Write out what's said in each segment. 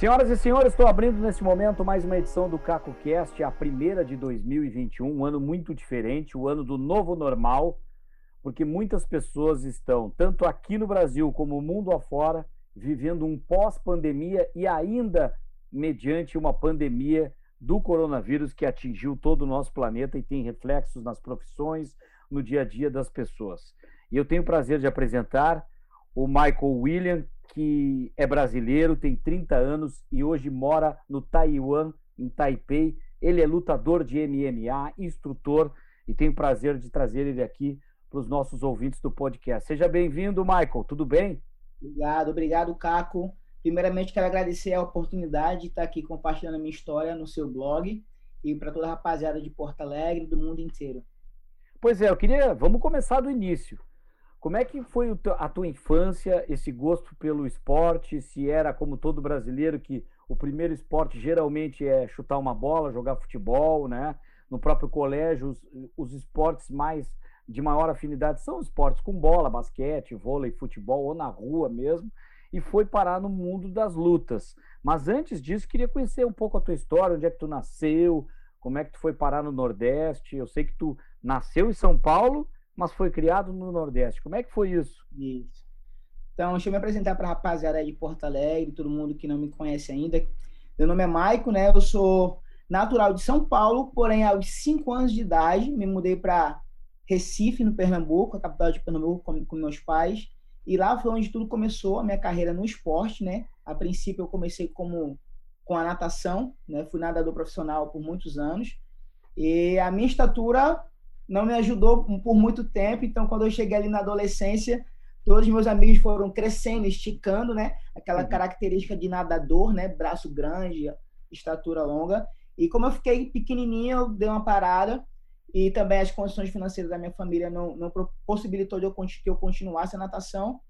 Senhoras e senhores, estou abrindo nesse momento mais uma edição do CacoCast, a primeira de 2021, um ano muito diferente, o ano do novo normal, porque muitas pessoas estão, tanto aqui no Brasil como no mundo afora, vivendo um pós-pandemia e ainda mediante uma pandemia do coronavírus que atingiu todo o nosso planeta e tem reflexos nas profissões, no dia a dia das pessoas. E eu tenho o prazer de apresentar o Michael William, que é brasileiro, tem 30 anos e hoje mora no Taiwan, em Taipei. Ele é lutador de MMA, instrutor, e tenho o prazer de trazer ele aqui para os nossos ouvintes do podcast. Seja bem-vindo, Michael, tudo bem? Obrigado, obrigado, Caco. Primeiramente, quero agradecer a oportunidade de estar aqui compartilhando a minha história no seu blog e para toda a rapaziada de Porto Alegre e do mundo inteiro. Pois é, eu queria. Vamos começar do início. Como é que foi a tua infância, esse gosto pelo esporte? Se era como todo brasileiro que o primeiro esporte geralmente é chutar uma bola, jogar futebol, né? No próprio colégio, os, os esportes mais de maior afinidade são esportes com bola, basquete, vôlei, futebol ou na rua mesmo. E foi parar no mundo das lutas. Mas antes disso, queria conhecer um pouco a tua história, onde é que tu nasceu, como é que tu foi parar no Nordeste. Eu sei que tu nasceu em São Paulo mas foi criado no Nordeste. Como é que foi isso? Isso. Então, deixa eu me apresentar para a rapaziada de Porto Alegre, todo mundo que não me conhece ainda. Meu nome é Maico, né? Eu sou natural de São Paulo, porém, aos 5 anos de idade, me mudei para Recife, no Pernambuco, a capital de Pernambuco, com, com meus pais. E lá foi onde tudo começou, a minha carreira no esporte, né? A princípio, eu comecei como com a natação, né? Fui nadador profissional por muitos anos. E a minha estatura não me ajudou por muito tempo. Então, quando eu cheguei ali na adolescência, todos meus amigos foram crescendo, esticando, né? Aquela uhum. característica de nadador, né? Braço grande, estatura longa. E como eu fiquei pequenininho, eu dei uma parada. E também as condições financeiras da minha família não, não possibilitou de eu, que eu continuasse a natação.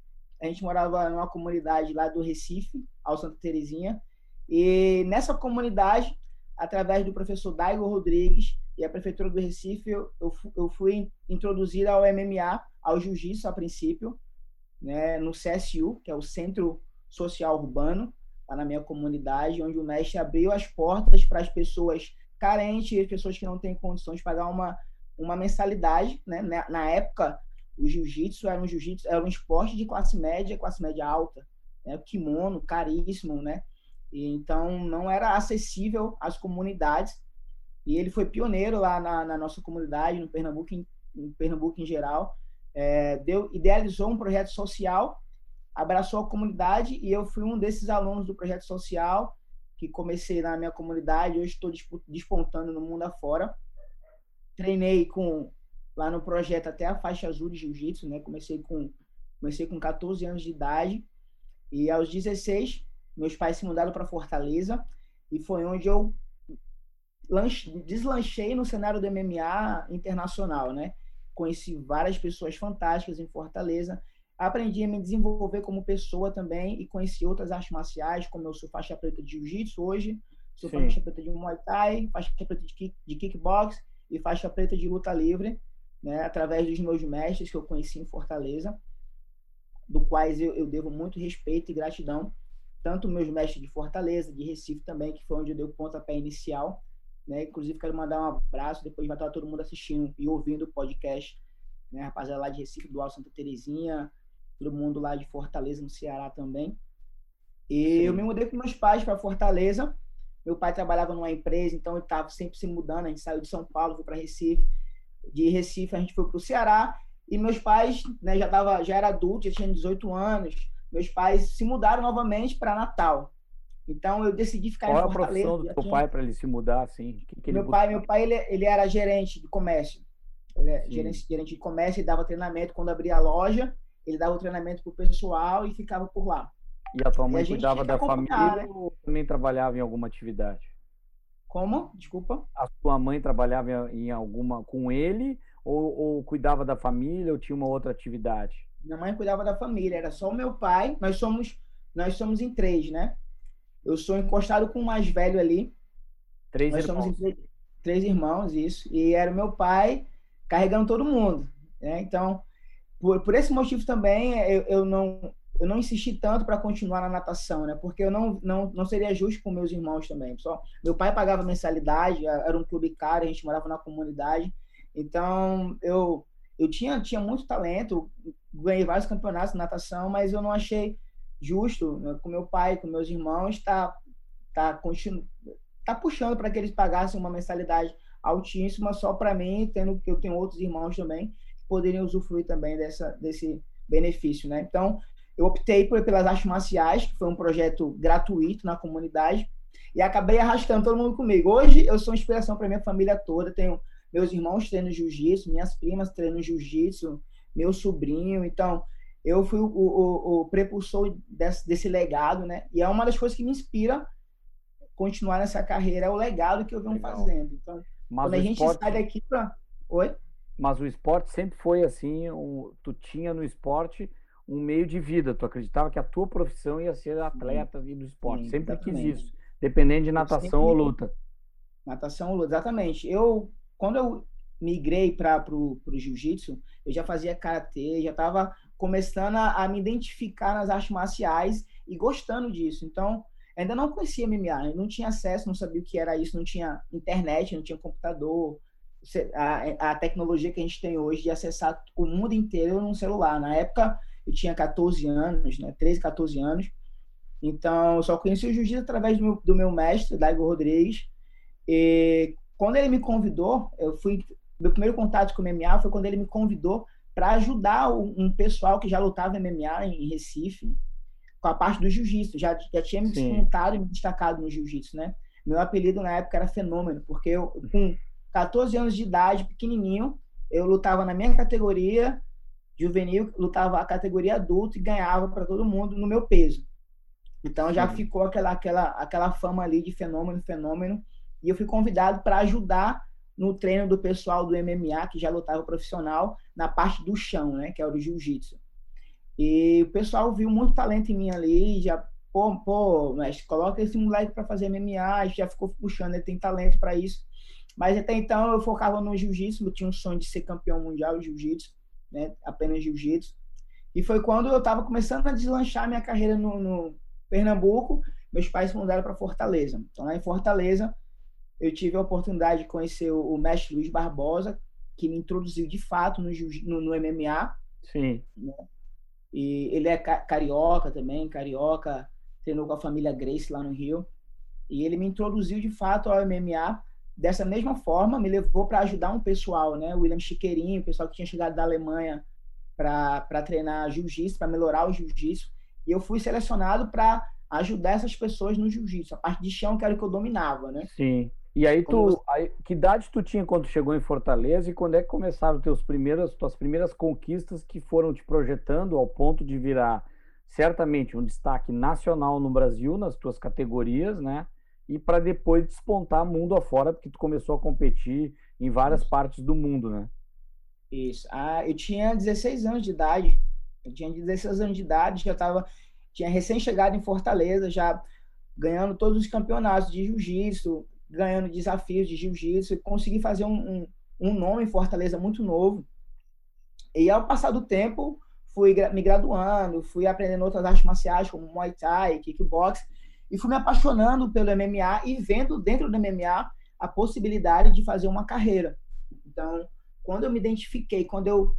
A gente morava numa comunidade lá do Recife, ao Santa Terezinha. E nessa comunidade, através do professor Daigo Rodrigues, e a Prefeitura do Recife, eu, eu fui introduzida ao MMA, ao Jiu-Jitsu a princípio, né, no CSU, que é o Centro Social Urbano, lá na minha comunidade, onde o mestre abriu as portas para as pessoas carentes, as pessoas que não têm condições de pagar uma, uma mensalidade. Né? Na época, o jiu-jitsu era um jiu-jitsu, era um esporte de classe média, classe média alta. Né? Kimono, caríssimo, né? Então, não era acessível às comunidades. E ele foi pioneiro lá na, na nossa comunidade, no Pernambuco, em, em Pernambuco em geral. É, deu, idealizou um projeto social, abraçou a comunidade e eu fui um desses alunos do projeto social que comecei na minha comunidade. Hoje estou despontando no mundo afora. Treinei com lá no projeto até a faixa azul de jiu-jitsu, né? Comecei com comecei com 14 anos de idade e aos 16 meus pais se mudaram para Fortaleza e foi onde eu deslanchei no cenário do MMA internacional, né? Conheci várias pessoas fantásticas em Fortaleza, aprendi a me desenvolver como pessoa também e conheci outras artes marciais, como eu sou faixa preta de jiu-jitsu hoje, sou Sim. faixa preta de muay thai, faixa preta de, kick, de kickbox e faixa preta de luta livre, né? Através dos meus mestres que eu conheci em Fortaleza, do quais eu, eu devo muito respeito e gratidão, tanto meus mestres de Fortaleza, de Recife também, que foi onde eu dei o pontapé inicial, né? Inclusive, quero mandar um abraço, depois vai estar todo mundo assistindo e ouvindo o podcast, né? Rapaziada lá de Recife, do Alto Santa Terezinha, todo mundo lá de Fortaleza, no Ceará também. E Sim. eu me mudei com meus pais para Fortaleza. Meu pai trabalhava numa empresa, então eu estava sempre se mudando. A gente saiu de São Paulo, foi para Recife. De Recife, a gente foi para o Ceará. E meus pais, né, já, tava, já era adulto, já tinha 18 anos. Meus pais se mudaram novamente para Natal. Então eu decidi ficar Qual em Fortaleza. Qual a profissão do teu pai para ele se mudar assim? Que que meu pai, meu pai ele, ele era gerente de comércio. Ele é gerente, gerente de comércio e dava treinamento quando abria a loja. Ele dava o treinamento para o pessoal e ficava por lá. E a tua mãe a cuidava da família né? ou também trabalhava em alguma atividade? Como? Desculpa. A sua mãe trabalhava em alguma com ele ou, ou cuidava da família ou tinha uma outra atividade? Minha mãe cuidava da família, era só o meu pai. Nós somos nós somos em três, né? Eu sou encostado com o mais velho ali. Três Nós irmãos. Três, três, irmãos, isso. E era o meu pai carregando todo mundo. Né? Então, por, por esse motivo também, eu, eu não eu não insisti tanto para continuar na natação, né? Porque eu não, não, não seria justo com meus irmãos também. Só, meu pai pagava mensalidade, era um clube caro, a gente morava na comunidade. Então, eu, eu tinha, tinha muito talento, ganhei vários campeonatos de natação, mas eu não achei justo né, com meu pai, com meus irmãos, tá, tá, continu, tá puxando para que eles pagassem uma mensalidade altíssima só para mim, tendo que eu tenho outros irmãos também que poderiam usufruir também dessa, desse benefício, né? Então, eu optei por, pelas artes marciais, que foi um projeto gratuito na comunidade, e acabei arrastando todo mundo comigo. Hoje eu sou inspiração para minha família toda. Tenho meus irmãos treinam jiu-jitsu, minhas primas treinam jiu-jitsu, meu sobrinho. Então, eu fui o, o, o prepulsor desse, desse, legado, né? E é uma das coisas que me inspira continuar nessa carreira, é o legado que eu venho Legal. fazendo. Então, Mas quando a gente esporte... sai daqui para. Oi? Mas o esporte sempre foi assim, um... tu tinha no esporte um meio de vida. Tu acreditava que a tua profissão ia ser atleta Sim. do esporte. Sim, sempre quis isso, dependendo de natação ou luta. Natação ou luta, exatamente. Eu, quando eu migrei para o jiu-jitsu, eu já fazia karatê, já estava começando a, a, me identificar nas artes marciais e gostando disso. Então, ainda não conhecia MMA, não tinha acesso, não sabia o que era isso, não tinha internet, não tinha computador, a, a tecnologia que a gente tem hoje de acessar o mundo inteiro num celular. Na época, eu tinha 14 anos, né? 13, 14 anos. Então, eu só conheci o jiu-jitsu através do meu, do meu mestre, Daigo Rodrigues. E quando ele me convidou, eu fui. Meu primeiro contato com o MMA foi quando ele me convidou para ajudar um pessoal que já lutava MMA em Recife, com a parte do jiu-jitsu. Já, já tinha me desmontado e me destacado no jiu-jitsu, né? Meu apelido na época era Fenômeno, porque eu, com 14 anos de idade, pequenininho, eu lutava na minha categoria, juvenil, lutava a categoria adulto e ganhava para todo mundo no meu peso. Então já Sim. ficou aquela, aquela, aquela fama ali de fenômeno, fenômeno. E eu fui convidado para ajudar no treino do pessoal do MMA, que já lutava profissional, na parte do chão, né? Que é o jiu-jitsu. E o pessoal viu muito talento em mim ali, já, pô, pô, mas coloca esse moleque para fazer MMA, já ficou puxando, ele tem talento para isso. Mas até então eu focava no jiu-jitsu, eu tinha um sonho de ser campeão mundial de jiu-jitsu né, apenas jiu-jitsu. E foi quando eu estava começando a deslanchar minha carreira no, no Pernambuco, meus pais mudaram para Fortaleza. Então, lá em Fortaleza, eu tive a oportunidade de conhecer o, o mestre Luiz Barbosa, que me introduziu de fato no, no, no MMA. Sim. Né? E ele é carioca também, carioca, treinou com a família Grace lá no Rio. E ele me introduziu de fato ao MMA dessa mesma forma, me levou para ajudar um pessoal, né? O William Chiqueirinho, o pessoal que tinha chegado da Alemanha para treinar jiu-jitsu, para melhorar o jiu-jitsu. E eu fui selecionado para ajudar essas pessoas no jiu-jitsu. A parte de chão que era o que eu dominava, né? Sim. E aí tu, você... aí, que idade tu tinha quando chegou em Fortaleza e quando é que começaram teus primeiras, tuas primeiras conquistas que foram te projetando ao ponto de virar certamente um destaque nacional no Brasil nas tuas categorias, né? e para depois despontar mundo afora, porque tu começou a competir em várias Isso. partes do mundo, né? Isso. Ah, eu tinha 16 anos de idade. Eu tinha 16 anos de idade, já tava tinha recém chegado em Fortaleza, já ganhando todos os campeonatos de jiu-jitsu, ganhando desafios de jiu-jitsu, consegui fazer um, um, um nome em Fortaleza muito novo. E ao passar do tempo, fui me graduando, fui aprendendo outras artes marciais, como Muay Thai, Kickbox, e fui me apaixonando pelo MMA e vendo dentro do MMA a possibilidade de fazer uma carreira. Então, quando eu me identifiquei, quando eu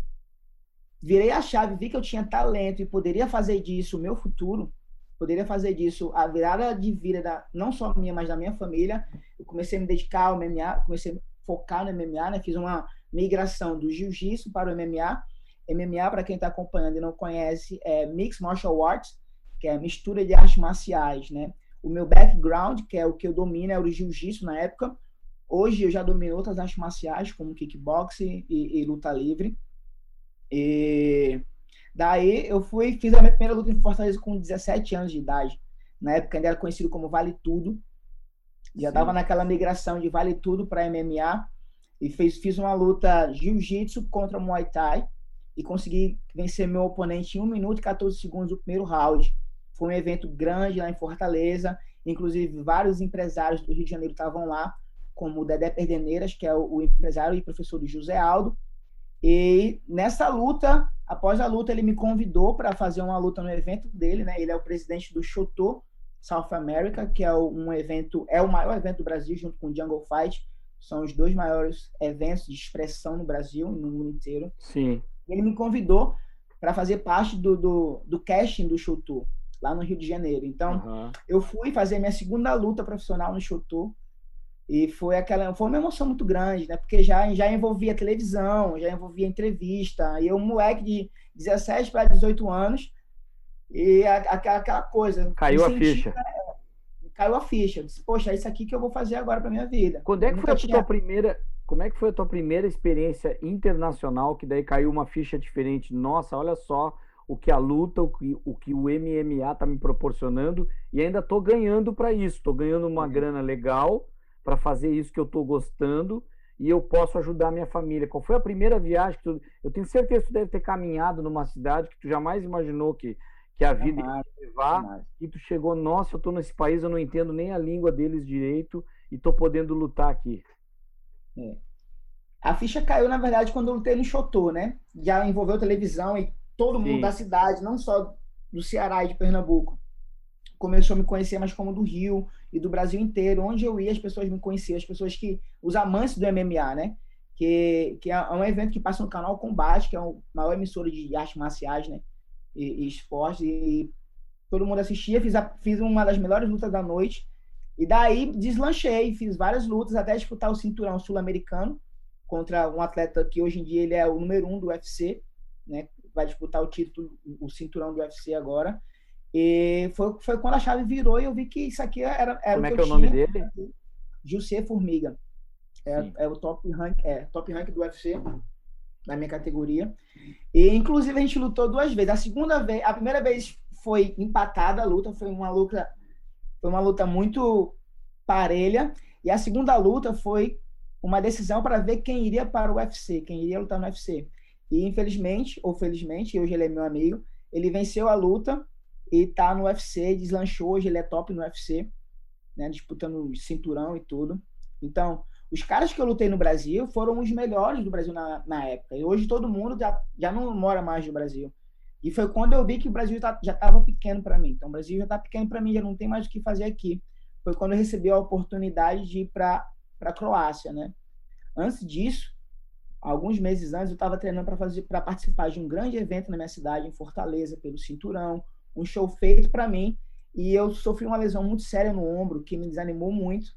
virei a chave, vi que eu tinha talento e poderia fazer disso o meu futuro, poderia fazer disso a virada de vida da, não só minha, mas da minha família, eu comecei a me dedicar ao MMA, comecei a focar no MMA, né? Fiz uma migração do jiu-jitsu para o MMA. MMA, para quem está acompanhando e não conhece, é Mixed Martial Arts, que é mistura de artes marciais, né? O meu background, que é o que eu domino, é o jiu-jitsu na época. Hoje eu já domino outras artes marciais, como kickboxing e, e luta livre. E daí eu fui, fiz a minha primeira luta em Fortaleza com 17 anos de idade. Na época ainda era conhecido como Vale Tudo. Já estava naquela migração de Vale Tudo para MMA e fez, fiz uma luta jiu-jitsu contra Muay Thai e consegui vencer meu oponente em 1 minuto e 14 segundos no primeiro round. Foi um evento grande lá em Fortaleza, inclusive vários empresários do Rio de Janeiro estavam lá, como o Dedé Perdeneiras, que é o, o empresário e professor do José Aldo, E nessa luta, após a luta, ele me convidou para fazer uma luta no evento dele, né? Ele é o presidente do Shoto South America, que é um evento, é o maior evento do Brasil, junto com o Jungle Fight. São os dois maiores eventos de expressão no Brasil e no mundo inteiro. Sim. Ele me convidou para fazer parte do, do, do casting do Shoto, lá no Rio de Janeiro. Então, uhum. eu fui fazer minha segunda luta profissional no Shoto e foi aquela, foi uma emoção muito grande, né? Porque já já envolvia televisão, já envolvia entrevista, e eu moleque de 17 para 18 anos, e aquela, aquela coisa. Caiu a ficha. Caiu a ficha. Eu disse, Poxa, é isso aqui que eu vou fazer agora para minha vida. Quando é que foi a tinha... tua primeira, como é que foi a tua primeira experiência internacional que daí caiu uma ficha diferente? Nossa, olha só o que a luta, o que o, que o MMA tá me proporcionando e ainda tô ganhando para isso, tô ganhando uma uhum. grana legal para fazer isso que eu estou gostando e eu posso ajudar a minha família. Qual foi a primeira viagem que tu... Eu tenho certeza que tu deve ter caminhado numa cidade que tu jamais imaginou que, que a vida ia te levar e tu chegou, nossa, eu estou nesse país, eu não entendo nem a língua deles direito e estou podendo lutar aqui. É. A ficha caiu, na verdade, quando eu lutei no Xotô, né? Já envolveu televisão e todo Sim. mundo da cidade, não só do Ceará e de Pernambuco, começou a me conhecer mais como do Rio e do Brasil inteiro. Onde eu ia, as pessoas me conheciam, as pessoas que, os amantes do MMA, né? Que, que é um evento que passa no canal Combate, que é o maior emissora de artes marciais, né? E, e esportes. E todo mundo assistia, fiz, a, fiz uma das melhores lutas da noite. E daí deslanchei, fiz várias lutas até disputar o cinturão sul-americano contra um atleta que hoje em dia ele é o número um do UFC, né? Vai disputar o título, o cinturão do UFC agora. E foi, foi quando a chave virou e eu vi que isso aqui era, era Como o que é que é o nome dele? José Formiga. É, é, o top rank, é, top rank do UFC na minha categoria. E inclusive a gente lutou duas vezes. A segunda vez, a primeira vez foi empatada a luta, foi uma luta foi uma luta muito parelha, e a segunda luta foi uma decisão para ver quem iria para o UFC, quem iria lutar no UFC. E infelizmente, ou felizmente, hoje ele é meu amigo, ele venceu a luta e tá no UFC, deslanchou, hoje ele é top no UFC, né, disputando cinturão e tudo. Então, os caras que eu lutei no Brasil foram os melhores do Brasil na, na época. E hoje todo mundo já, já não mora mais no Brasil. E foi quando eu vi que o Brasil tá, já estava pequeno para mim. Então, o Brasil já está pequeno para mim, já não tem mais o que fazer aqui. Foi quando eu recebi a oportunidade de ir para a Croácia, né? Antes disso, alguns meses antes, eu estava treinando para participar de um grande evento na minha cidade, em Fortaleza, pelo Cinturão, um show feito para mim e eu sofri uma lesão muito séria no ombro que me desanimou muito.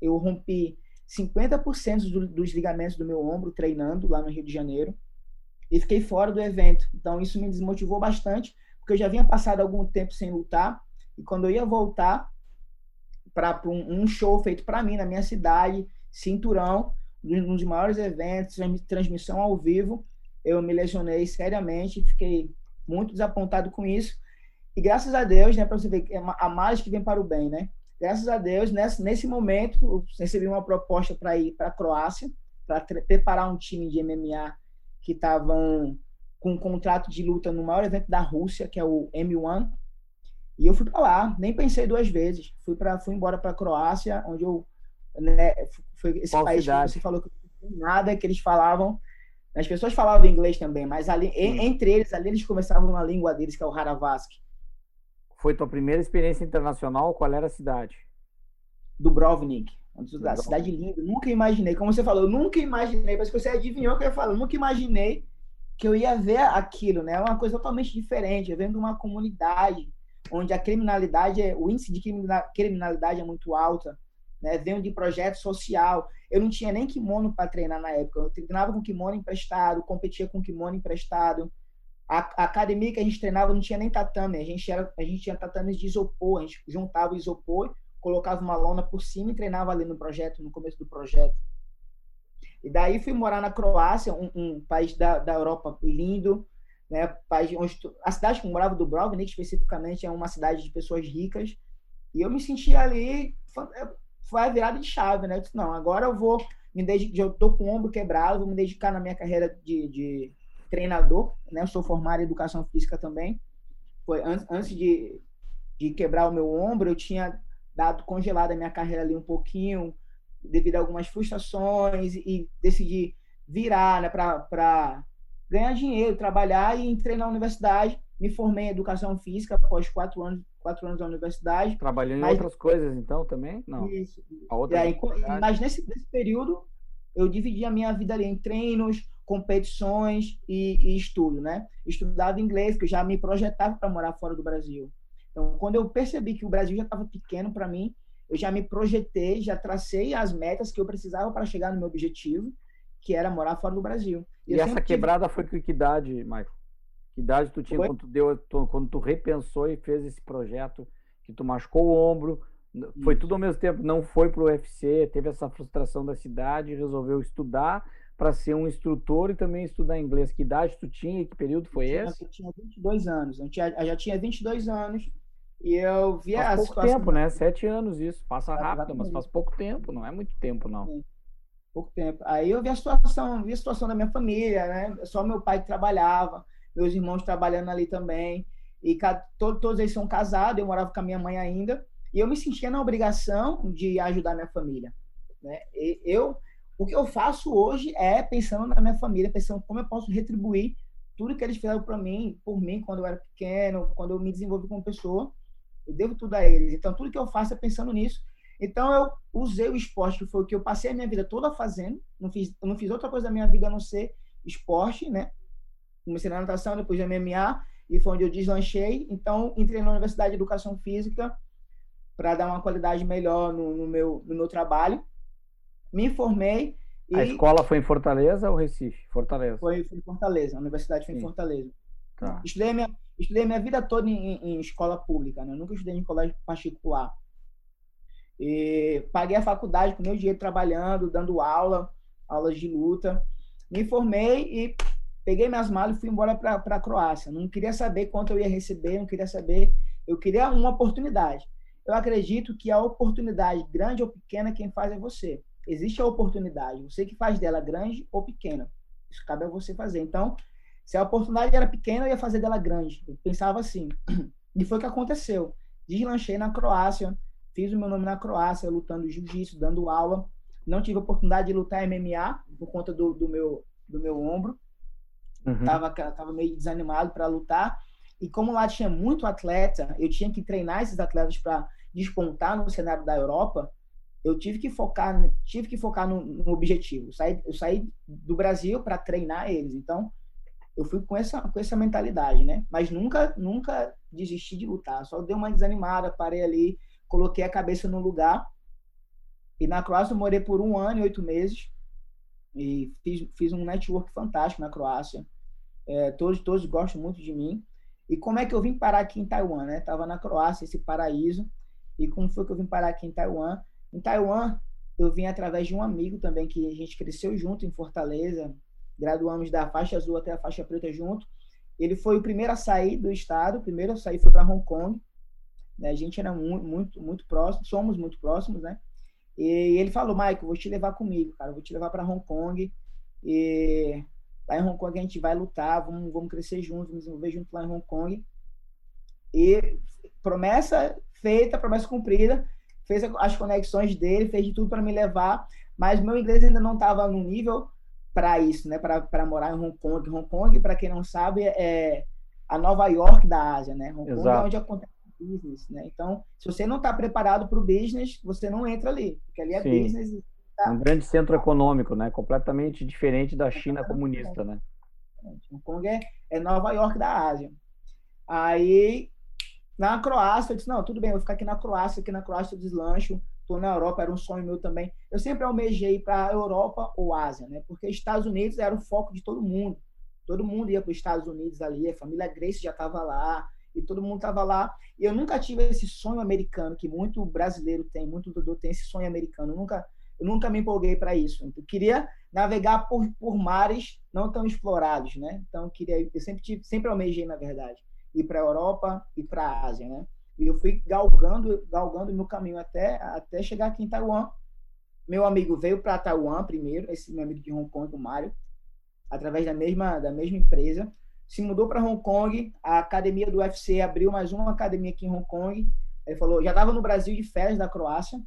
Eu rompi 50% do, dos ligamentos do meu ombro treinando lá no Rio de Janeiro e fiquei fora do evento. Então isso me desmotivou bastante, porque eu já vinha passado algum tempo sem lutar e quando eu ia voltar para um, um show feito para mim na minha cidade, cinturão, um dos maiores eventos, transmissão ao vivo, eu me lesionei seriamente, fiquei muito desapontado com isso e graças a Deus, né, para você ver, é a mais que vem para o bem, né? Graças a Deus, nesse, nesse momento, eu recebi uma proposta para ir para a Croácia, para preparar um time de MMA que estavam com um contrato de luta no maior evento da Rússia, que é o M1. E eu fui para lá, nem pensei duas vezes. Fui para fui embora para a Croácia, onde eu né, foi esse Qual país cidade? que você falou que nada que eles falavam. As pessoas falavam inglês também, mas ali, entre eles ali eles conversavam na língua deles, que é o Haravask foi tua primeira experiência internacional? Qual era a cidade? Dubrovnik. Da cidade linda. Nunca imaginei, como você falou, nunca imaginei, parece que você adivinhou o que eu ia falar. Nunca imaginei que eu ia ver aquilo, né? É uma coisa totalmente diferente. Eu venho de uma comunidade onde a criminalidade, é, o índice de criminalidade é muito alta, né? Venho de projeto social. Eu não tinha nem kimono para treinar na época. Eu treinava com kimono emprestado, competia com kimono emprestado. A, a, academia que a gente treinava não tinha nem tatame, a gente, era, a gente tinha tatames de isopor, a gente juntava o isopor, colocava uma lona por cima e treinava ali no projeto, no começo do projeto. E daí fui morar na Croácia, um, um país da, da Europa lindo, né? País onde a cidade que eu morava, Dubrovnik, especificamente, é uma cidade de pessoas ricas. E eu me senti ali, é, foi a virada de chave, né? Eu disse, não, agora eu vou me dedicar, eu tô com o ombro quebrado, vou me dedicar na minha carreira de, de treinador, né? Eu sou formado em educação física também. Foi antes, antes de, de quebrar o meu ombro, eu tinha dado congelada a minha carreira ali um pouquinho, devido a algumas frustrações, e decidi virar né, para ganhar dinheiro, trabalhar e entrei na universidade, me formei em educação física após quatro anos, quatro anos na universidade. Trabalhando em outras coisas, então, também? Não. Isso. A outra aí, mas nesse, nesse período, eu dividi a minha vida ali em treinos, competições e, e estudo, né? Estudava inglês, que eu já me projetava para morar fora do Brasil. Então, quando eu percebi que o Brasil já estava pequeno para mim, eu já me projetei, já tracei as metas que eu precisava para chegar no meu objetivo, que era morar fora do Brasil. E, e essa quebrada tive... foi com que idade, Michael? Que idade tu tinha quando tu, deu, quando tu repensou e fez esse projeto, que tu machucou o ombro, foi tudo ao mesmo tempo, não foi para o UFC, teve essa frustração da cidade, resolveu estudar para ser um instrutor e também estudar inglês. Que idade tu tinha? Que período foi eu esse? Eu tinha 22 anos. Eu, tinha, eu já tinha 22 anos e eu via faz pouco tempo, né? Sete anos isso. Passa rápido, mas faz pouco tempo. Não é muito tempo, não. Sim. Pouco tempo. Aí eu vi a situação, vi a situação da minha família, né? Só meu pai que trabalhava, meus irmãos trabalhando ali também. E todos, todos eles são casados, eu morava com a minha mãe ainda. E eu me sentia na obrigação de ajudar minha família. Né? E eu o que eu faço hoje é pensando na minha família, pensando como eu posso retribuir tudo que eles fizeram para mim, por mim, quando eu era pequeno, quando eu me desenvolvi como pessoa. Eu devo tudo a eles. Então, tudo que eu faço é pensando nisso. Então, eu usei o esporte, que foi o que eu passei a minha vida toda fazendo. Não fiz, não fiz outra coisa da minha vida a não ser esporte, né? Comecei na natação, depois de MMA, e foi onde eu deslanchei. Então, entrei na Universidade de Educação Física para dar uma qualidade melhor no, no, meu, no meu trabalho me formei. E... A escola foi em Fortaleza ou Recife? Fortaleza. Foi, foi em Fortaleza, a universidade foi Sim. em Fortaleza. Tá. Estudei, minha, estudei minha vida toda em, em escola pública, né? Eu nunca estudei em colégio particular. E paguei a faculdade com meu dinheiro trabalhando, dando aula, aulas de luta. Me formei e peguei minhas malas e fui embora para a Croácia. Não queria saber quanto eu ia receber, não queria saber. Eu queria uma oportunidade. Eu acredito que a oportunidade, grande ou pequena, quem faz é você existe a oportunidade. Você que faz dela grande ou pequena. Isso cabe a você fazer. Então, se a oportunidade era pequena, eu ia fazer dela grande. Eu pensava assim. E foi o que aconteceu. Deslanchei na Croácia, fiz o meu nome na Croácia, lutando jiu-jitsu, dando aula. Não tive oportunidade de lutar MMA por conta do, do meu, do meu ombro. Uhum. Tava, tava meio desanimado para lutar. E como lá tinha muito atleta, eu tinha que treinar esses atletas para despontar no cenário da Europa eu tive que focar, tive que focar no, no objetivo. Eu saí, eu saí do Brasil para treinar eles. Então, eu fui com essa, com essa mentalidade, né? Mas nunca, nunca desisti de lutar. Só dei uma desanimada, parei ali, coloquei a cabeça no lugar. E na Croácia eu morei por um ano e oito meses. E fiz, fiz um network fantástico na Croácia. É, todos, todos gostam muito de mim. E como é que eu vim parar aqui em Taiwan, né? Tava na Croácia, esse paraíso. E como foi que eu vim parar aqui em Taiwan? Em Taiwan, eu vim através de um amigo também que a gente cresceu junto em Fortaleza, graduamos da faixa azul até a faixa preta junto. Ele foi o primeiro a sair do estado, o primeiro a sair foi para Hong Kong. Né? A gente era muito, muito, muito próximo, somos muito próximos, né? E ele falou, Michael, vou te levar comigo, cara, vou te levar para Hong Kong. E lá em Hong Kong a gente vai lutar, vamos, vamos crescer juntos, vamos desenvolver junto lá em Hong Kong. E promessa feita, promessa cumprida fez as conexões dele, fez de tudo para me levar, mas meu inglês ainda não estava no nível para isso, né? Para morar em Hong Kong. Hong Kong, para quem não sabe, é a Nova York da Ásia, né? Hong Kong é onde acontece o business, né? Então, se você não está preparado para o business, você não entra ali, porque ali é Sim. business. Tá... Um grande centro econômico, né? Completamente diferente da China comunista, né? Hong Kong é, é Nova York da Ásia. Aí na Croácia, eu disse, não, tudo bem, vou ficar aqui na Croácia, aqui na Croácia eu deslancho, estou na Europa, era um sonho meu também. Eu sempre almejei para a Europa ou Ásia, né? Porque Estados Unidos era o foco de todo mundo. Todo mundo ia para os Estados Unidos ali, a família Grace já estava lá, e todo mundo estava lá. E eu nunca tive esse sonho americano, que muito brasileiro tem, muito lutador tem esse sonho americano. Eu nunca, eu nunca me empolguei para isso. Eu queria navegar por, por mares não tão explorados, né? Então, eu, queria, eu sempre, tive, sempre almejei, na verdade ir para a Europa e para a Ásia, né? E eu fui galgando, galgando meu caminho até, até chegar aqui em Taiwan. Meu amigo veio para Taiwan primeiro, esse meu amigo de Hong Kong, o Mário, através da mesma, da mesma empresa. Se mudou para Hong Kong, a academia do UFC abriu mais uma academia aqui em Hong Kong. Ele falou, já estava no Brasil de férias da Croácia.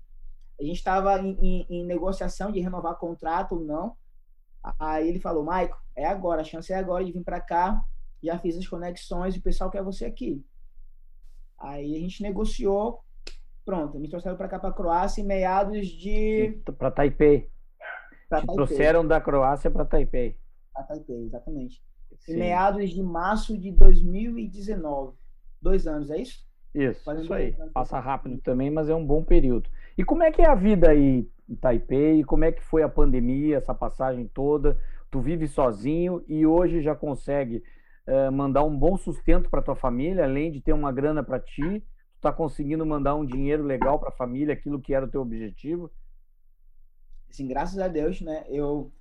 A gente estava em, em, em negociação de renovar contrato ou não. Aí ele falou, Maico, é agora, a chance é agora de vir para cá. Já fiz as conexões e o pessoal quer você aqui. Aí a gente negociou, pronto, me trouxeram para cá para Croácia em meados de para Taipei. Pra Te Taipei. trouxeram da Croácia para Taipei. Para Taipei, exatamente. Sim. Em meados de março de 2019. Dois anos, é isso? Isso, Fazendo isso aí. Passa rápido também, mas é um bom período. E como é que é a vida aí em Taipei? Como é que foi a pandemia, essa passagem toda? Tu vive sozinho e hoje já consegue uh, mandar um bom sustento para tua família, além de ter uma grana para ti, tu tá conseguindo mandar um dinheiro legal para a família, aquilo que era o teu objetivo? Sim, graças a Deus, né? Eu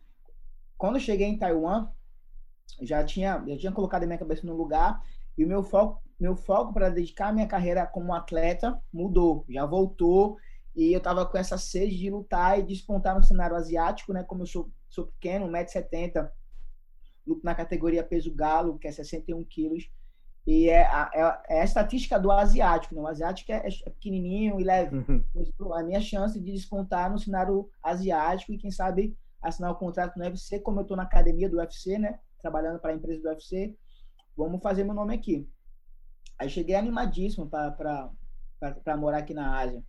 quando eu cheguei em Taiwan, já tinha já tinha colocado a minha cabeça no lugar e o meu foco meu foco para dedicar a minha carreira como atleta mudou, já voltou e eu estava com essa sede de lutar e despontar no cenário asiático, né? Como eu sou, sou pequeno, 1,70m, luto na categoria peso galo, que é 61 quilos. E é a, é, é a estatística do asiático, né? O asiático é, é pequenininho e leve. Uhum. A minha chance de despontar no cenário asiático e, quem sabe, assinar o contrato no UFC, como eu estou na academia do UFC, né? Trabalhando para a empresa do UFC, vamos fazer meu nome aqui. Aí cheguei animadíssimo para morar aqui na Ásia.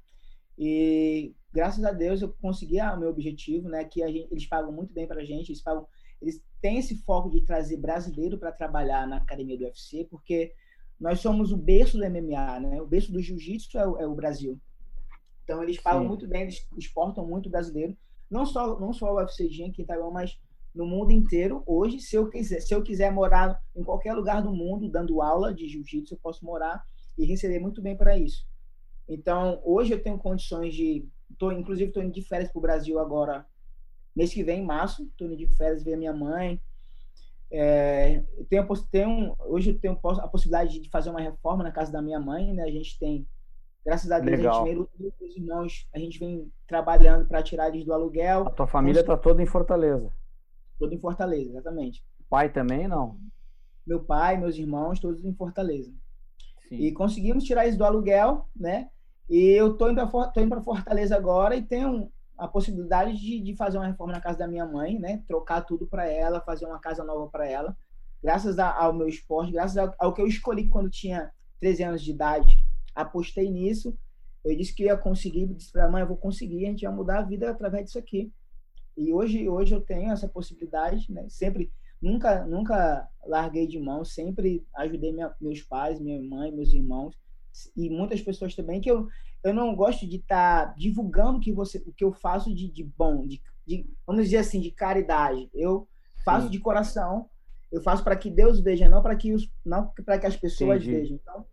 E graças a Deus eu consegui o meu objetivo, né? Que gente, eles pagam muito bem para a gente, eles pagam, eles têm esse foco de trazer brasileiro para trabalhar na academia do UFC, porque nós somos o berço do MMA, né? O berço do jiu-jitsu é, é, o Brasil. Então eles pagam Sim. muito bem, eles exportam muito brasileiro, não só não só o UFC aqui em Taiwan, mas no mundo inteiro. Hoje, se eu quiser, se eu quiser morar em qualquer lugar do mundo dando aula de jiu-jitsu, eu posso morar e receber muito bem para isso. Então, hoje eu tenho condições de. Tô, inclusive, estou indo de férias para o Brasil agora, mês que vem, em março. Indo de férias ver minha mãe. É, tenho, tenho, hoje eu tenho a possibilidade de fazer uma reforma na casa da minha mãe. Né? A gente tem, graças a Deus, Legal. a gente vem, os irmãos, a gente vem trabalhando para tirar eles do aluguel. A tua família está toda em Fortaleza? Toda em Fortaleza, exatamente. Pai também, não? Meu pai, meus irmãos, todos em Fortaleza. Sim. E conseguimos tirar eles do aluguel, né? E eu tô indo para Fortaleza agora e tenho a possibilidade de, de fazer uma reforma na casa da minha mãe, né? Trocar tudo para ela, fazer uma casa nova para ela. Graças a, ao meu esporte, graças ao, ao, que eu escolhi quando tinha 13 anos de idade, apostei nisso. Eu disse que ia conseguir, disse para a mãe, eu vou conseguir, a gente vai mudar a vida através disso aqui. E hoje, hoje eu tenho essa possibilidade, né? Sempre nunca nunca larguei de mão, sempre ajudei minha, meus pais, minha mãe, meus irmãos e muitas pessoas também que eu, eu não gosto de estar tá divulgando que você o que eu faço de, de bom, de, de, vamos dizer assim, de caridade. Eu faço Sim. de coração, eu faço para que Deus veja, não para que os não para que as pessoas Entendi. vejam. Então,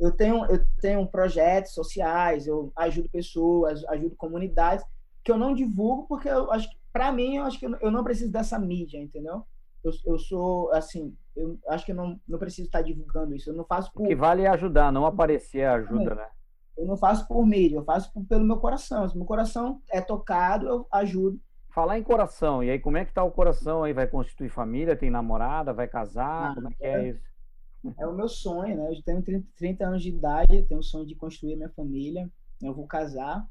eu tenho eu tenho projetos sociais, eu ajudo pessoas, ajudo comunidades que eu não divulgo porque eu acho que para mim eu acho que eu não preciso dessa mídia, entendeu? eu, eu sou, assim, eu acho que eu não, não preciso estar divulgando isso. Eu não faço por. O que vale é ajudar, não aparecer ajuda, né? Eu não faço por mídia, eu faço pelo meu coração. Se meu coração é tocado, eu ajudo. Falar em coração, e aí como é que tá o coração aí? Vai constituir família, tem namorada, vai casar? Ah, como é que é, é isso? É o meu sonho, né? Eu tenho 30, 30 anos de idade, tenho o sonho de construir minha família. Eu vou casar.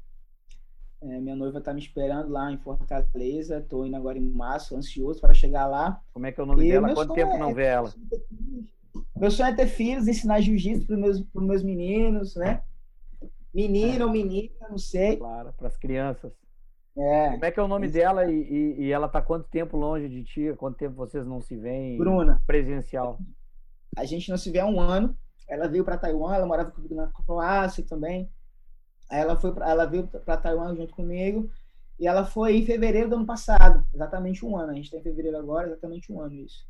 É, minha noiva está me esperando lá em Fortaleza. Estou indo agora em março, ansioso para chegar lá. Como é que é o nome e dela? Quanto tempo é, não vê ela? Meu sonho é ter filhos, ensinar jiu-jitsu para os meus, meus meninos, né? Menino é. ou menina, não sei. Claro, para as crianças. É. Como é que é o nome dela e, e, e ela está quanto tempo longe de ti? Quanto tempo vocês não se veem Bruna, presencial? A gente não se vê há um ano. Ela veio para Taiwan, ela morava comigo na Croácia também. Aí ela foi, pra, ela veio para Taiwan junto comigo e ela foi em fevereiro do ano passado, exatamente um ano. A gente está em fevereiro agora, exatamente um ano isso.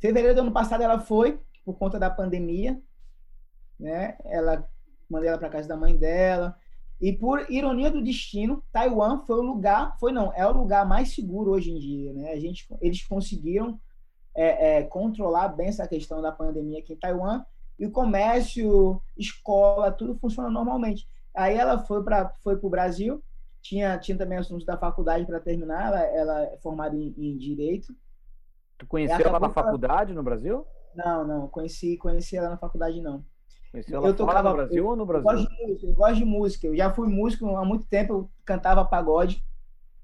Fevereiro do ano passado ela foi por conta da pandemia, né? Ela mandei ela para casa da mãe dela e por ironia do destino, Taiwan foi o lugar, foi não, é o lugar mais seguro hoje em dia, né? A gente, eles conseguiram é, é, controlar bem essa questão da pandemia aqui em Taiwan e o comércio, escola, tudo funciona normalmente. Aí ela foi para foi o Brasil, tinha, tinha também assuntos da faculdade para terminar, ela, ela é formada em, em Direito. Tu conheceu ela na faculdade no Brasil? Não, não, conheci, conheci ela na faculdade não. Conheceu ela eu tocava, no Brasil eu, ou no Brasil? Eu gosto, de música, eu gosto de música, eu já fui músico há muito tempo, eu cantava pagode.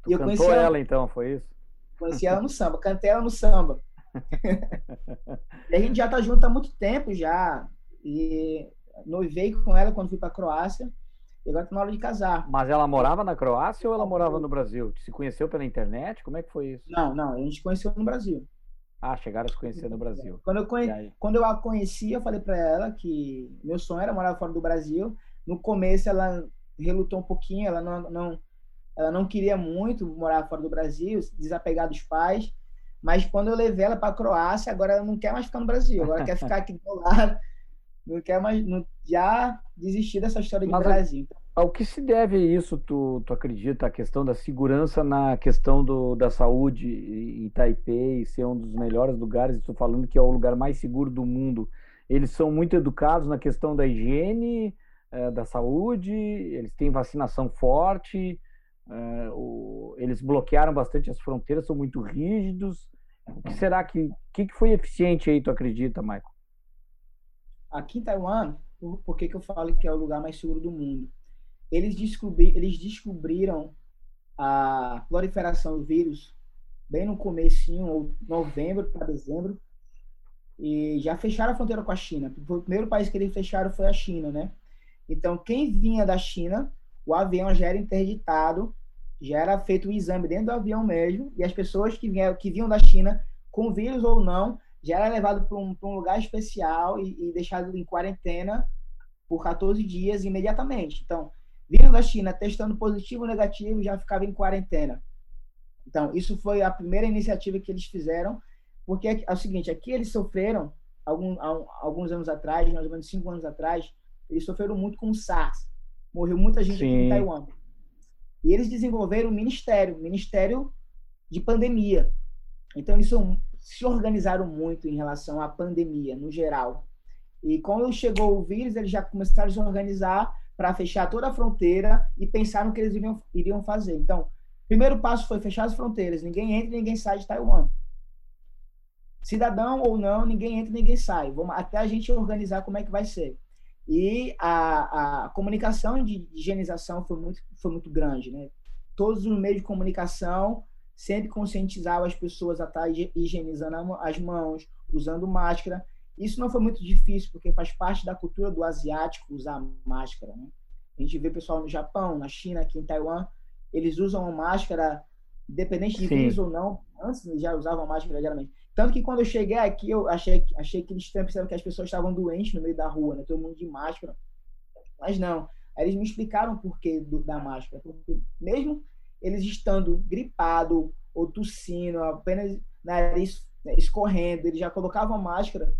Tu e eu cantou ela, ela então, foi isso? Conheci ela no samba, cantei ela no samba. e a gente já tá junto há muito tempo já. E noivei com ela quando fui para Croácia. E agora tá na hora de casar. Mas ela morava na Croácia ou ela morava no Brasil? Se conheceu pela internet? Como é que foi isso? Não, não, a gente conheceu no Brasil. Ah, chegaram a se conhecer no Brasil. Quando eu, conhe... Quando eu a conheci, eu falei para ela que meu sonho era morar fora do Brasil. No começo ela relutou um pouquinho, ela não, não, ela não queria muito morar fora do Brasil, desapegar dos pais. Mas quando eu levei ela para a Croácia, agora ela não quer mais ficar no Brasil, agora quer ficar aqui do lado, não quer mais, não, já desistir dessa história de Mas Brasil. Ao que se deve isso, tu, tu acredita, a questão da segurança na questão do, da saúde em Taipei ser um dos melhores lugares, estou falando que é o lugar mais seguro do mundo. Eles são muito educados na questão da higiene, é, da saúde, eles têm vacinação forte, é, o, eles bloquearam bastante as fronteiras, são muito rígidos. O que será que, que, que foi eficiente aí, tu acredita, Michael? Aqui em Taiwan, por, por que, que eu falo que é o lugar mais seguro do mundo? Eles, descobri, eles descobriram a proliferação do vírus bem no comecinho, ou novembro para dezembro, e já fecharam a fronteira com a China. O primeiro país que eles fecharam foi a China, né? Então, quem vinha da China, o avião já era interditado já era feito o exame dentro do avião mesmo, e as pessoas que, vinham, que vinham da China, com vírus ou não, já era levado para um, um, lugar especial e, e, deixado em quarentena por 14 dias imediatamente. Então, vindo da China, testando positivo ou negativo, já ficava em quarentena. Então, isso foi a primeira iniciativa que eles fizeram, porque é, é o seguinte, aqui eles sofreram, algum, alguns anos atrás, mais ou menos cinco anos atrás, eles sofreram muito com o SARS. Morreu muita gente Sim. aqui em Taiwan. E eles desenvolveram um ministério, um ministério de pandemia. Então, eles são, se organizaram muito em relação à pandemia, no geral. E quando chegou o vírus, eles já começaram a se organizar para fechar toda a fronteira e pensar no que eles iriam, iriam fazer. Então, primeiro passo foi fechar as fronteiras. Ninguém entra e ninguém sai de Taiwan. Cidadão ou não, ninguém entra e ninguém sai. Vamos, até a gente organizar como é que vai ser. E a, a comunicação de higienização foi muito, foi muito grande. Né? Todos os meios de comunicação sempre conscientizavam as pessoas a estar higienizando as mãos, usando máscara. Isso não foi muito difícil, porque faz parte da cultura do asiático usar máscara. Né? A gente vê pessoal no Japão, na China, aqui em Taiwan, eles usam máscara, independente de vírus ou não. Antes já usavam máscara geralmente. Tanto que quando eu cheguei aqui, eu achei, achei que eles pensaram que as pessoas estavam doentes no meio da rua, né? Todo mundo de máscara. Mas não. Aí eles me explicaram o porquê do, da máscara. Porque mesmo eles estando gripado ou tossindo, apenas nariz né, escorrendo, eles já colocavam máscara,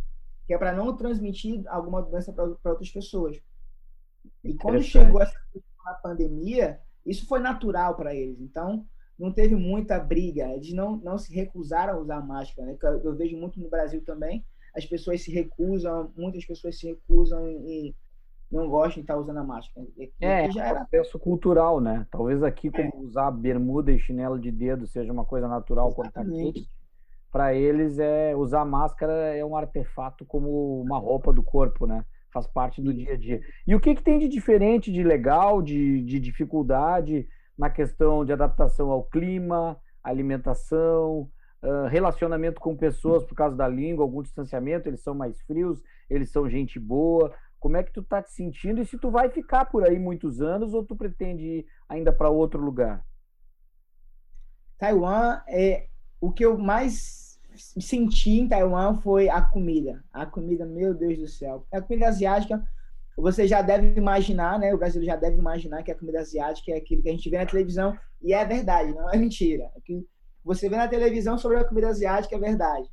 que é para não transmitir alguma doença para outras pessoas. E quando chegou essa pandemia, isso foi natural para eles. Então, não teve muita briga, eles não, não se recusaram a usar máscara, né? Eu, eu vejo muito no Brasil também, as pessoas se recusam, muitas pessoas se recusam e não gostam de estar usando a máscara. Aqui, é, aqui já era... é um processo cultural, né? Talvez aqui, como é. usar bermuda e chinelo de dedo seja uma coisa natural Exatamente. Para eles, é usar máscara é um artefato como uma roupa do corpo, né? Faz parte do dia a dia. E o que, que tem de diferente, de legal, de, de dificuldade? na questão de adaptação ao clima, alimentação, relacionamento com pessoas por causa da língua, algum distanciamento, eles são mais frios, eles são gente boa. Como é que tu tá te sentindo e se tu vai ficar por aí muitos anos ou tu pretende ir ainda para outro lugar? Taiwan é o que eu mais senti em Taiwan foi a comida. A comida, meu Deus do céu. A comida asiática você já deve imaginar, né? O Brasil já deve imaginar que a comida asiática é aquilo que a gente vê na televisão e é verdade, não é mentira. O que você vê na televisão sobre a comida asiática é verdade.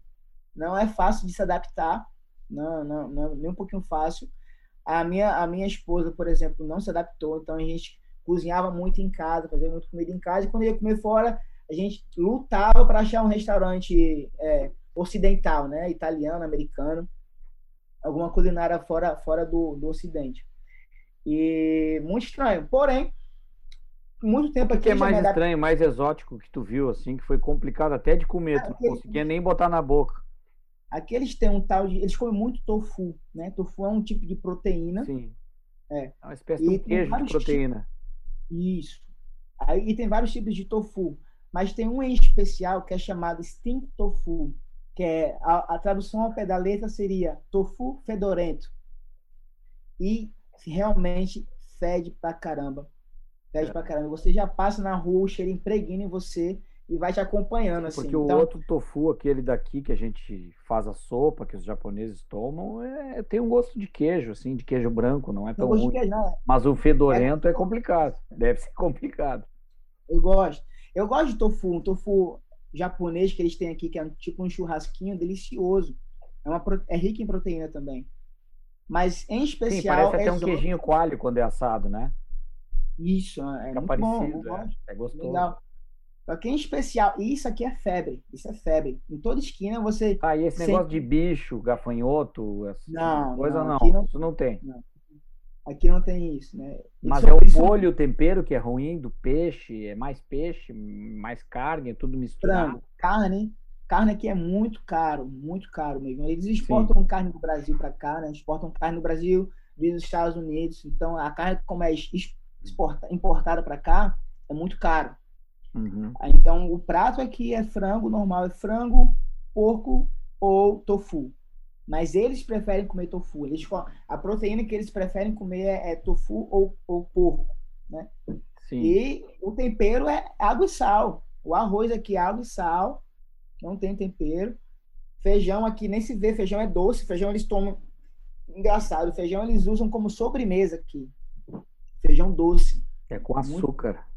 Não é fácil de se adaptar, não, não, não nem um pouquinho fácil. A minha, a minha esposa, por exemplo, não se adaptou, então a gente cozinhava muito em casa, fazia muito comida em casa, e quando ia comer fora, a gente lutava para achar um restaurante é, ocidental, né? Italiano, americano alguma culinária fora, fora do, do Ocidente. E muito estranho. Porém, muito tempo aqui. O que é mais estranho, mais exótico que tu viu, assim, que foi complicado até de comer, tu não conseguia nem botar na boca. Aqui eles têm um tal de. Eles comem muito tofu, né? Tofu é um tipo de proteína. Sim. É, é uma espécie de queijo de proteína. Tipos... Isso. Aí, e tem vários tipos de tofu. mas tem um em especial que é chamado Stink Tofu, que é a, a tradução ao pé da letra seria tofu fedorento. E realmente fede pra caramba. Fede é. pra caramba. Você já passa na rua, o cheiro impregna em você e vai te acompanhando. Assim. Porque então... o outro tofu, aquele daqui que a gente faz a sopa, que os japoneses tomam, é, tem um gosto de queijo, assim, de queijo branco, não é tão ruim. Queijo. É. Mas o fedorento é... é complicado, deve ser complicado. Eu gosto. Eu gosto de tofu, um tofu japonês que eles têm aqui, que é tipo um churrasquinho delicioso. É, uma, é rico em proteína também. Mas em especial. Sim, parece até um queijinho coalho quando é assado, né? Isso, é Fica muito parecido, bom. É, é gostoso. Legal. Só que em especial, isso aqui é febre. Isso é febre. Em toda esquina você. Ah, e esse sempre... negócio de bicho, gafanhoto, essa não, coisa não, não. não. Isso não tem. Não. Aqui não tem isso, né? Mas é o molho, o tempero que é ruim do peixe, é mais peixe, mais carne, é tudo misturado. Frango, carne, carne aqui é muito caro, muito caro mesmo. Eles exportam Sim. carne do Brasil para cá, né? Exportam carne do Brasil dos Estados Unidos. Então a carne como é exporta, importada para cá é muito caro. Uhum. Então o prato aqui é frango normal, é frango, porco ou tofu. Mas eles preferem comer tofu. Eles, a proteína que eles preferem comer é, é tofu ou, ou porco, né? Sim. E o tempero é água e sal. O arroz aqui é água e sal, não tem tempero. Feijão aqui nem se vê, feijão é doce, feijão eles tomam engraçado, feijão eles usam como sobremesa aqui. Feijão doce. É com açúcar. Muito...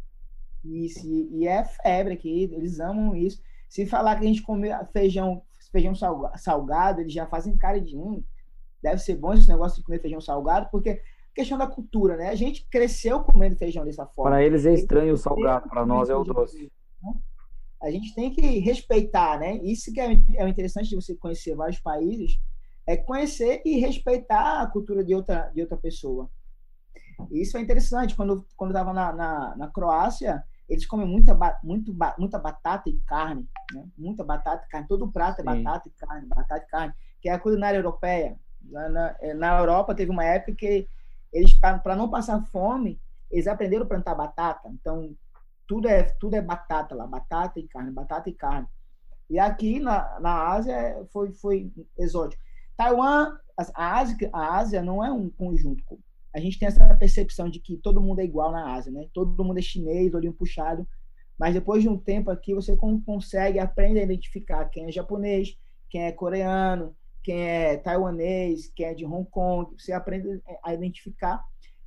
Isso, e, é febre aqui, eles amam isso. Se falar que a gente come feijão feijão salgado, eles já fazem cara de um. Deve ser bom esse negócio de comer feijão salgado, porque questão da cultura, né? A gente cresceu comendo feijão dessa forma. Para eles é estranho o salgado, para nós é o doce. A gente tem que respeitar, né? Isso que é, é o interessante de você conhecer vários países, é conhecer e respeitar a cultura de outra, de outra pessoa. Isso é interessante. Quando, quando eu estava na, na, na Croácia, eles comem muita, muito, muita batata e carne, né? Muita batata e carne. Todo prato é Sim. batata e carne, batata e carne, que é a culinária europeia. Na, eh, na Europa teve uma época que eles, para não passar fome, eles aprenderam a plantar batata. Então, tudo é, tudo é batata lá, batata e carne, batata e carne. E aqui na, na Ásia foi, foi exótico. Taiwan, a Ásia, a Ásia não é um conjunto a gente tem essa percepção de que todo mundo é igual na Ásia, né? Todo mundo é chinês, olhinho puxado. Mas depois de um tempo aqui, você consegue aprender a identificar quem é japonês, quem é coreano, quem é taiwanês, quem é de Hong Kong. Você aprende a identificar.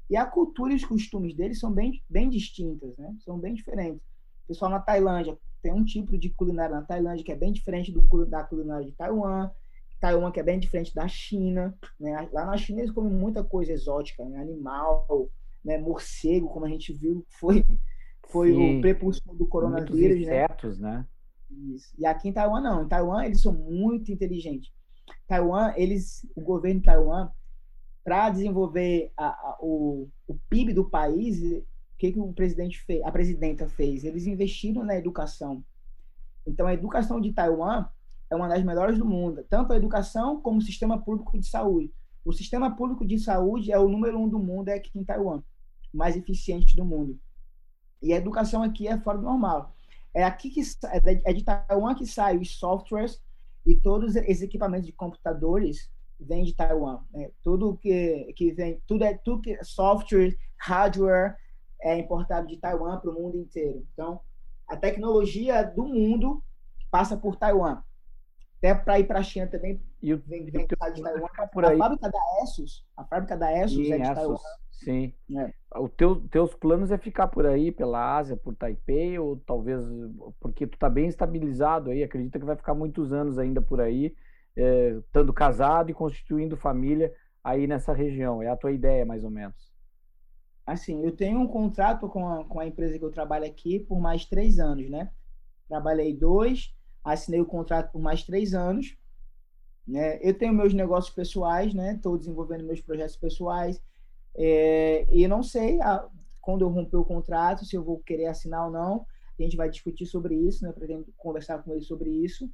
E a cultura e os costumes deles são bem, bem distintas, né? São bem diferentes. O pessoal na Tailândia tem um tipo de culinária na Tailândia que é bem diferente do, da culinária de Taiwan. Taiwan, que é bem diferente da China. Né? Lá na China eles comem muita coisa exótica, né? animal, né? morcego, como a gente viu, foi, foi o prepulsor do coronavírus. Né? insetos, né? né? Isso. E aqui em Taiwan, não. Em Taiwan, eles são muito inteligentes. Taiwan, eles, o governo de Taiwan, para desenvolver a, a, o, o PIB do país, o que, que o presidente fez, a presidenta fez? Eles investiram na educação. Então, a educação de Taiwan é uma das melhores do mundo, tanto a educação como o sistema público de saúde. O sistema público de saúde é o número um do mundo, é aqui em Taiwan, mais eficiente do mundo. E a educação aqui é fora do normal. É aqui que é de Taiwan que saem os softwares e todos os equipamentos de computadores vêm de Taiwan. Né? Tudo que que vem, tudo é tudo que software, hardware é importado de Taiwan para o mundo inteiro. Então, a tecnologia do mundo passa por Taiwan até para ir para a China também. E o, vem, vem de Taiwan. Por aí. A fábrica da Essos, a fábrica da Essos sim, é de Taiwan. Sim. É. O teu, teus planos é ficar por aí, pela Ásia, por Taipei, ou talvez porque tu tá bem estabilizado aí, acredita que vai ficar muitos anos ainda por aí, é, estando casado e constituindo família aí nessa região. É a tua ideia, mais ou menos. Assim, eu tenho um contrato com a, com a empresa que eu trabalho aqui por mais três anos, né? Trabalhei dois, assinei o contrato por mais três anos. Né? Eu tenho meus negócios pessoais, né? Estou desenvolvendo meus projetos pessoais é, e não sei a, quando eu romper o contrato se eu vou querer assinar ou não. A gente vai discutir sobre isso, né? Pretendo conversar com ele sobre isso.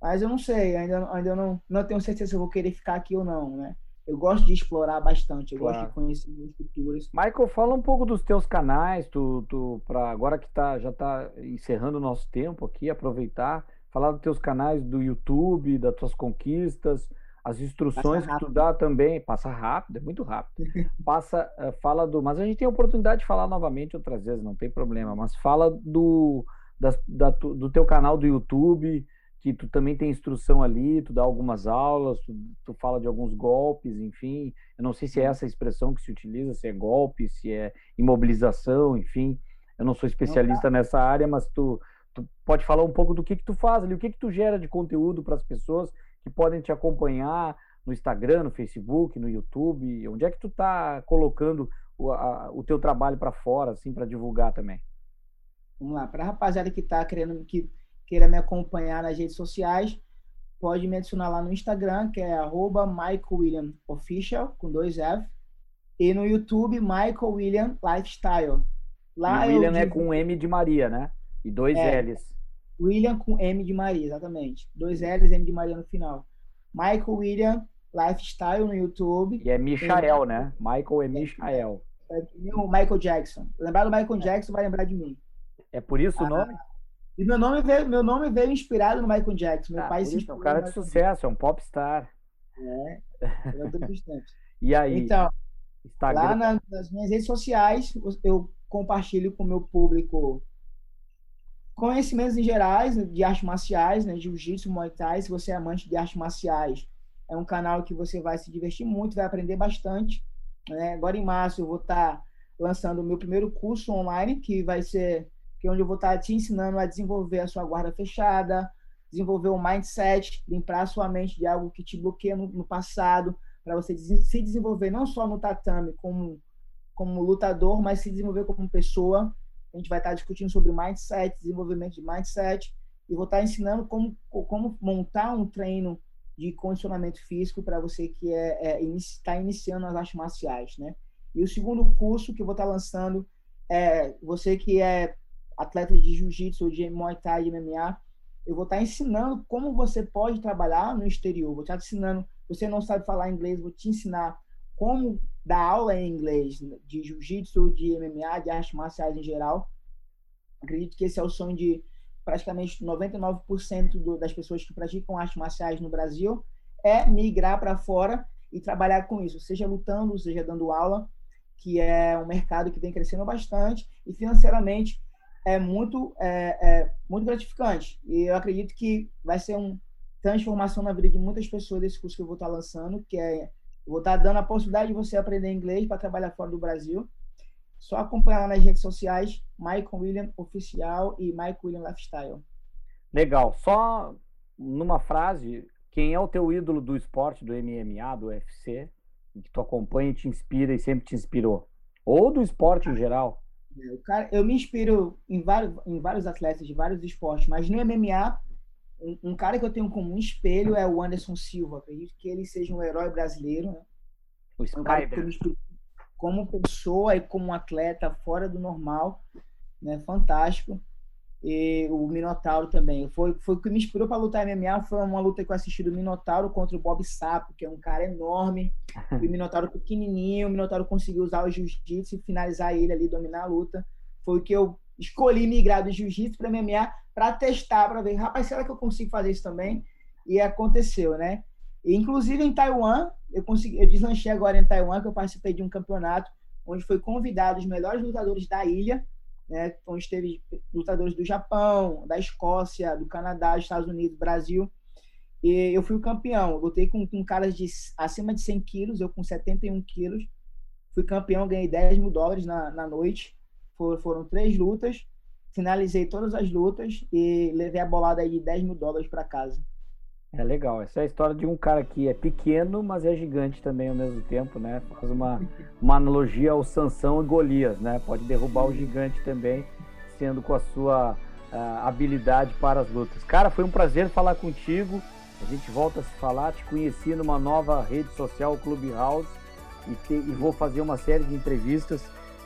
Mas eu não sei, ainda, ainda não, não tenho certeza se eu vou querer ficar aqui ou não, né? eu gosto de explorar bastante, eu claro. gosto de conhecer as culturas. Michael, fala um pouco dos teus canais, tu, tu para agora que tá, já está encerrando o nosso tempo aqui, aproveitar, falar dos teus canais do YouTube, das tuas conquistas, as instruções que tu dá também, passa rápido, é muito rápido. Passa, uh, fala do, mas a gente tem a oportunidade de falar novamente outras vezes, não tem problema, mas fala do das, da, do teu canal do YouTube, que tu também tem instrução ali, tu dá algumas aulas, tu, tu fala de alguns golpes, enfim. Eu não sei se é essa expressão que se utiliza, se é golpe, se é imobilização, enfim. Eu não sou especialista não, tá. nessa área, mas tu, tu pode falar um pouco do que que tu faz ali, o que que tu gera de conteúdo para as pessoas que podem te acompanhar no Instagram, no Facebook, no YouTube. Onde é que tu tá colocando o, a, o teu trabalho para fora, assim, para divulgar também? Vamos lá, para a rapaziada que está querendo que queira me acompanhar nas redes sociais, pode me adicionar lá no Instagram, que é arroba Michael William Official, com dois F, e no YouTube, Michael William Lifestyle. Lá e William é com M de Maria, né? E dois é, L's. William com M de Maria, exatamente. Dois L's, M de Maria no final. Michael William Lifestyle no YouTube. E é Michael, né? Michael é Michael. É, é o Michael Jackson. Lembrar do Michael Jackson vai lembrar de mim. É por isso ah, o nome? E meu nome veio, meu nome veio inspirado no Michael Jackson. Meu ah, pai se É um cara de sucesso, é um popstar. É, eu tô distante. e aí? Então, Instagram... lá na, nas minhas redes sociais, eu compartilho com o meu público conhecimentos em gerais de artes marciais, né, jiu-jitsu, muay thai. Se você é amante de artes marciais, é um canal que você vai se divertir muito, vai aprender bastante. Né? Agora em março eu vou estar tá lançando o meu primeiro curso online, que vai ser que é onde eu vou estar te ensinando a desenvolver a sua guarda fechada, desenvolver o mindset, limpar a sua mente de algo que te bloqueia no, no passado, para você se desenvolver não só no tatame como, como lutador, mas se desenvolver como pessoa. A gente vai estar discutindo sobre mindset, desenvolvimento de mindset, e vou estar ensinando como, como montar um treino de condicionamento físico para você que é, é está iniciando as artes marciais, né? E o segundo curso que eu vou estar lançando é você que é atleta de jiu-jitsu, de muay thai, de MMA, eu vou estar ensinando como você pode trabalhar no exterior. Vou estar ensinando, você não sabe falar inglês, vou te ensinar como dar aula em inglês de jiu-jitsu, de MMA, de artes marciais em geral. Acredito que esse é o sonho de praticamente 99% do, das pessoas que praticam artes marciais no Brasil, é migrar para fora e trabalhar com isso, seja lutando, seja dando aula, que é um mercado que vem crescendo bastante e financeiramente é muito, é, é muito gratificante. E eu acredito que vai ser uma transformação na vida de muitas pessoas desse curso que eu vou estar lançando, que é eu vou estar dando a possibilidade de você aprender inglês para trabalhar fora do Brasil. Só acompanhar nas redes sociais, Michael William Oficial e Michael William Lifestyle. Legal. Só numa frase, quem é o teu ídolo do esporte, do MMA, do UFC, que tu acompanha e te inspira e sempre te inspirou? Ou do esporte em geral? É, cara, eu me inspiro em vários, em vários atletas de vários esportes, mas no MMA, um, um, cara que eu tenho como um espelho é o Anderson Silva. Acredito que ele seja um herói brasileiro. Né? O Spider. Um cara que eu como pessoa e como atleta fora do normal, né? Fantástico. E o Minotauro também. Foi, foi o que me inspirou para lutar MMA. Foi uma luta que eu assisti do Minotauro contra o Bob Sapo, que é um cara enorme. e o Minotauro pequenininho. O Minotauro conseguiu usar o jiu-jitsu e finalizar ele ali, dominar a luta. Foi o que eu escolhi migrar do jiu-jitsu para MMA para testar, para ver, rapaz, será que eu consigo fazer isso também? E aconteceu, né? E, inclusive em Taiwan, eu consegui, eu deslanchei agora em Taiwan, que eu participei de um campeonato onde foi convidado os melhores lutadores da ilha né, onde teve lutadores do Japão, da Escócia, do Canadá, dos Estados Unidos, Brasil. E eu fui o campeão. Lutei com, com caras de acima de 100 quilos, eu com 71 quilos. Fui campeão, ganhei 10 mil dólares na, na noite. For, foram três lutas. Finalizei todas as lutas e levei a bolada aí de 10 mil dólares para casa. É legal. Essa é a história de um cara que é pequeno, mas é gigante também ao mesmo tempo, né? Faz uma, uma analogia ao Sansão e Golias, né? Pode derrubar o gigante também, sendo com a sua habilidade para as lutas. Cara, foi um prazer falar contigo. A gente volta a se falar. Te conheci numa nova rede social, Clubhouse, e, te, e vou fazer uma série de entrevistas.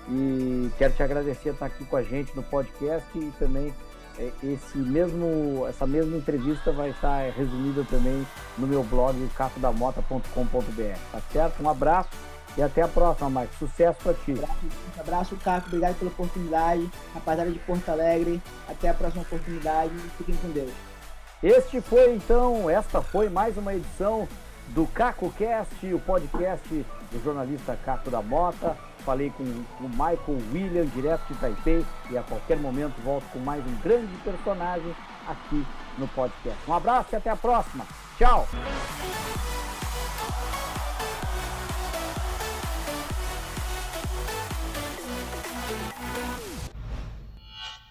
E quero te agradecer por estar aqui com a gente no podcast e também é, esse mesmo, essa mesma entrevista vai estar resumida também no meu blog cacodamota.com.br, tá certo? Um abraço e até a próxima, Mike. Sucesso para ti. Um abraço, abraço, Caco. Obrigado pela oportunidade. Rapaziada de Porto Alegre. Até a próxima oportunidade. Fiquem com Deus. Este foi então, esta foi mais uma edição do CacoCast, o podcast do jornalista Caco da Mota. Falei com o Michael William, direto de Taipei, e a qualquer momento volto com mais um grande personagem aqui no podcast. Um abraço e até a próxima. Tchau!